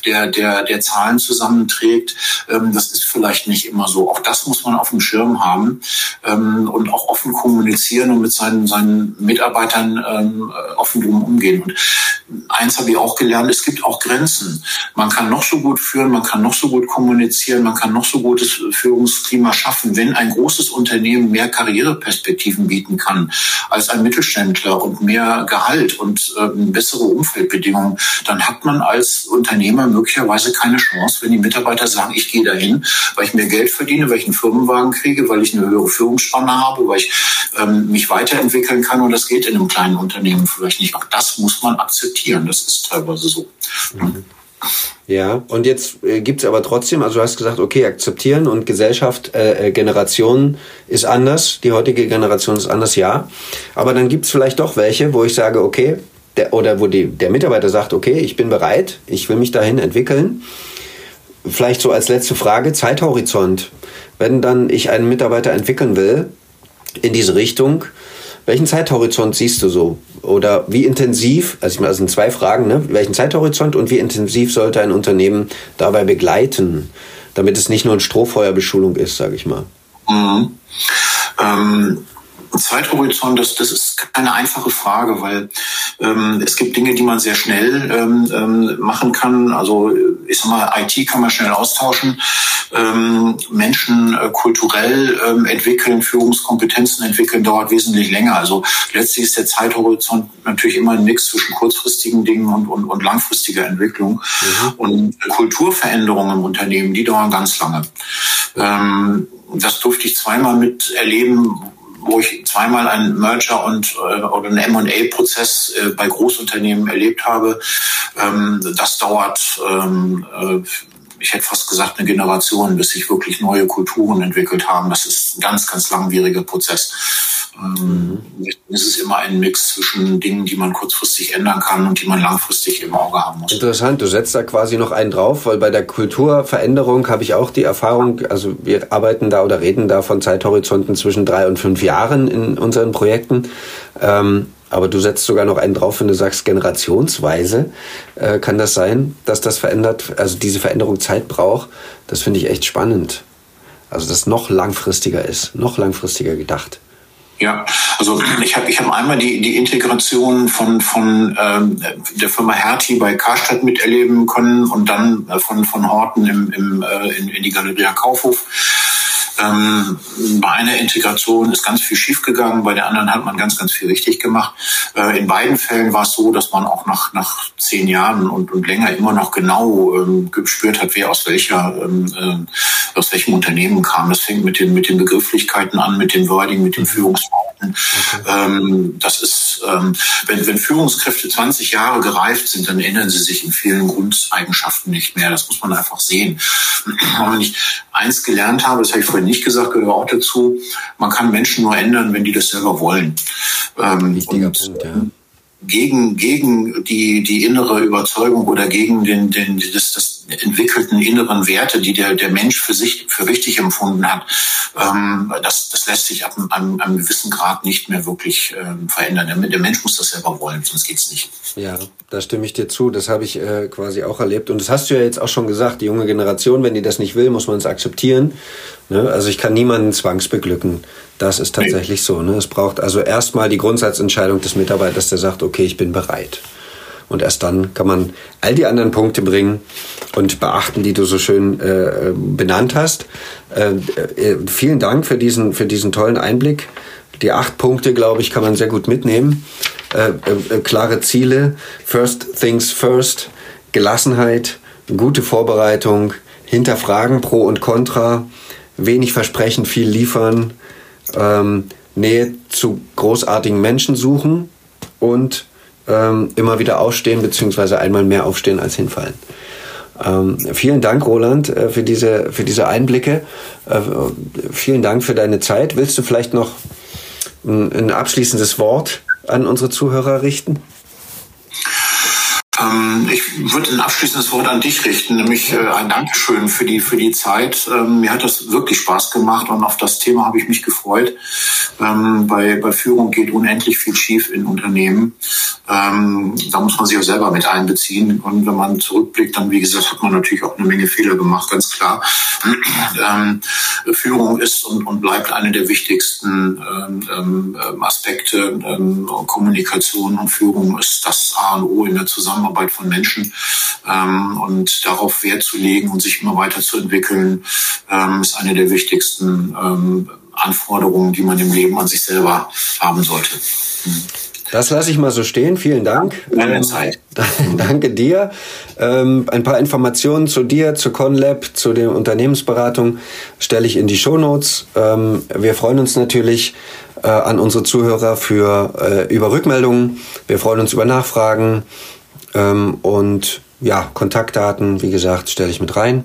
der, der, der Zahlen zusammenträgt. Ähm, das ist vielleicht nicht immer so. Auch das muss man auf dem Schirm haben ähm, und auch offen kommunizieren und mit seinen, seinen Mitarbeitern ähm, offen drum umgehen. Und eins habe ich auch gelernt, es gibt auch Grenzen. Man kann noch so gut führen, man kann noch so gut kommunizieren, man kann noch so gutes Führungsklima schaffen. Wenn ein großes Unternehmen mehr Karriereperspektiven bieten kann als ein Mittelständler und mehr Gehalt und äh, bessere Umfeldbedingungen, dann hat man als Unternehmer möglicherweise keine Chance, wenn die Mitarbeiter sagen, ich gehe dahin, weil ich mehr Geld verdiene, weil ich einen Firmenwagen kriege, weil ich eine höhere Führungsspanne habe, weil ich ähm, mich weiterentwickeln kann und das geht in einem kleinen Unternehmen vielleicht nicht. Auch das muss man akzeptieren. Das ist teilweise so. Mhm. Ja, und jetzt äh, gibt's aber trotzdem, also du hast gesagt, okay, akzeptieren und Gesellschaft, äh, äh, Generation ist anders, die heutige Generation ist anders, ja. Aber dann gibt's vielleicht doch welche, wo ich sage, okay, der, oder wo die, der Mitarbeiter sagt, okay, ich bin bereit, ich will mich dahin entwickeln. Vielleicht so als letzte Frage, Zeithorizont. Wenn dann ich einen Mitarbeiter entwickeln will in diese Richtung, welchen Zeithorizont siehst du so? Oder wie intensiv, also ich meine, das sind zwei Fragen, ne? welchen Zeithorizont und wie intensiv sollte ein Unternehmen dabei begleiten, damit es nicht nur eine Strohfeuerbeschulung ist, sage ich mal? Mhm. Ähm Zeithorizont, das, das ist keine einfache Frage, weil ähm, es gibt Dinge, die man sehr schnell ähm, ähm, machen kann. Also ich sag mal, IT kann man schnell austauschen, ähm, Menschen äh, kulturell ähm, entwickeln, Führungskompetenzen entwickeln, dauert wesentlich länger. Also letztlich ist der Zeithorizont natürlich immer ein Mix zwischen kurzfristigen Dingen und, und, und langfristiger Entwicklung. Mhm. Und Kulturveränderungen im Unternehmen, die dauern ganz lange. Ähm, das durfte ich zweimal miterleben, wo ich zweimal einen Merger und äh, oder einen M&A-Prozess äh, bei Großunternehmen erlebt habe. Ähm, das dauert ähm, äh, ich hätte fast gesagt, eine Generation, bis sich wirklich neue Kulturen entwickelt haben. Das ist ein ganz, ganz langwieriger Prozess. Ähm, es ist immer ein Mix zwischen Dingen, die man kurzfristig ändern kann und die man langfristig im Auge haben muss. Interessant, du setzt da quasi noch einen drauf, weil bei der Kulturveränderung habe ich auch die Erfahrung, also wir arbeiten da oder reden da von Zeithorizonten zwischen drei und fünf Jahren in unseren Projekten. Ähm, aber du setzt sogar noch einen drauf, wenn du sagst, generationsweise äh, kann das sein, dass das verändert, also diese Veränderung Zeit braucht. Das finde ich echt spannend. Also das noch langfristiger ist, noch langfristiger gedacht. Ja, also ich habe ich hab einmal die, die Integration von, von ähm, der Firma Hertie bei Karstadt miterleben können und dann äh, von, von Horten im, im, äh, in, in die Galeria Kaufhof. Ähm, bei einer Integration ist ganz viel schiefgegangen, bei der anderen hat man ganz, ganz viel richtig gemacht. Äh, in beiden Fällen war es so, dass man auch nach, nach zehn Jahren und, und länger immer noch genau ähm, gespürt hat, wer aus welcher, ähm, äh, aus welchem Unternehmen kam. Das fängt mit den, mit den Begrifflichkeiten an, mit dem Wording, mit den mhm. Führungsformen. Okay. Ähm, das ist, ähm, wenn, wenn Führungskräfte 20 Jahre gereift sind, dann ändern sie sich in vielen Grundeigenschaften nicht mehr. Das muss man einfach sehen. *clears throat* Wenn ich eins gelernt habe, das habe ich vorhin nicht gesagt, gehört auch dazu, man kann Menschen nur ändern, wenn die das selber wollen. Ähm, Wichtiger und, Punkt, ja gegen, gegen die, die innere Überzeugung oder gegen den, den, das, das entwickelten inneren Werte, die der, der Mensch für sich für wichtig empfunden hat, ähm, das, das lässt sich ab einem, einem gewissen Grad nicht mehr wirklich ähm, verändern. Der, der Mensch muss das selber wollen, sonst geht's nicht. Ja, da stimme ich dir zu. Das habe ich äh, quasi auch erlebt. Und das hast du ja jetzt auch schon gesagt, die junge Generation, wenn die das nicht will, muss man es akzeptieren. Ne? Also ich kann niemanden zwangsbeglücken. Das ist tatsächlich so. Ne? Es braucht also erstmal die Grundsatzentscheidung des Mitarbeiters, der sagt, okay, ich bin bereit. Und erst dann kann man all die anderen Punkte bringen und beachten, die du so schön äh, benannt hast. Äh, äh, vielen Dank für diesen, für diesen tollen Einblick. Die acht Punkte, glaube ich, kann man sehr gut mitnehmen. Äh, äh, klare Ziele, first things first, Gelassenheit, gute Vorbereitung, hinterfragen Pro und Contra, wenig versprechen, viel liefern, ähm, Nähe zu großartigen Menschen suchen und ähm, immer wieder aufstehen, beziehungsweise einmal mehr aufstehen als hinfallen. Ähm, vielen Dank, Roland, äh, für, diese, für diese Einblicke. Äh, vielen Dank für deine Zeit. Willst du vielleicht noch ein, ein abschließendes Wort an unsere Zuhörer richten? Ähm, ich würde ein abschließendes Wort an dich richten, nämlich äh, ein Dankeschön für die, für die Zeit. Ähm, mir hat das wirklich Spaß gemacht und auf das Thema habe ich mich gefreut. Ähm, bei, bei Führung geht unendlich viel schief in Unternehmen. Da muss man sich auch selber mit einbeziehen. Und wenn man zurückblickt, dann, wie gesagt, hat man natürlich auch eine Menge Fehler gemacht, ganz klar. Führung ist und, und bleibt eine der wichtigsten Aspekte. Kommunikation und Führung ist das A und O in der Zusammenarbeit von Menschen. Ähm, und darauf Wert zu legen und sich immer weiterzuentwickeln, ähm, ist eine der wichtigsten ähm, Anforderungen, die man im Leben an sich selber haben sollte. Mhm. Das lasse ich mal so stehen. Vielen Dank. Meine ähm, Zeit. *laughs* danke dir. Ähm, ein paar Informationen zu dir, zu ConLab, zu der Unternehmensberatung stelle ich in die Shownotes. Ähm, wir freuen uns natürlich äh, an unsere Zuhörer für äh, über Rückmeldungen. Wir freuen uns über Nachfragen ähm, und ja, Kontaktdaten, wie gesagt, stelle ich mit rein.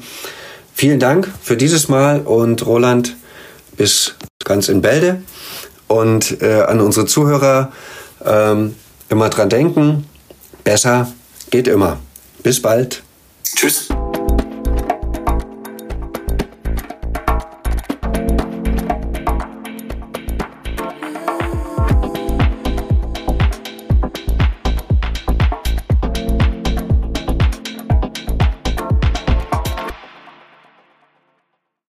Vielen Dank für dieses Mal und Roland ist ganz in Bälde. Und äh, an unsere Zuhörer ähm, immer dran denken, besser geht immer. Bis bald. Tschüss.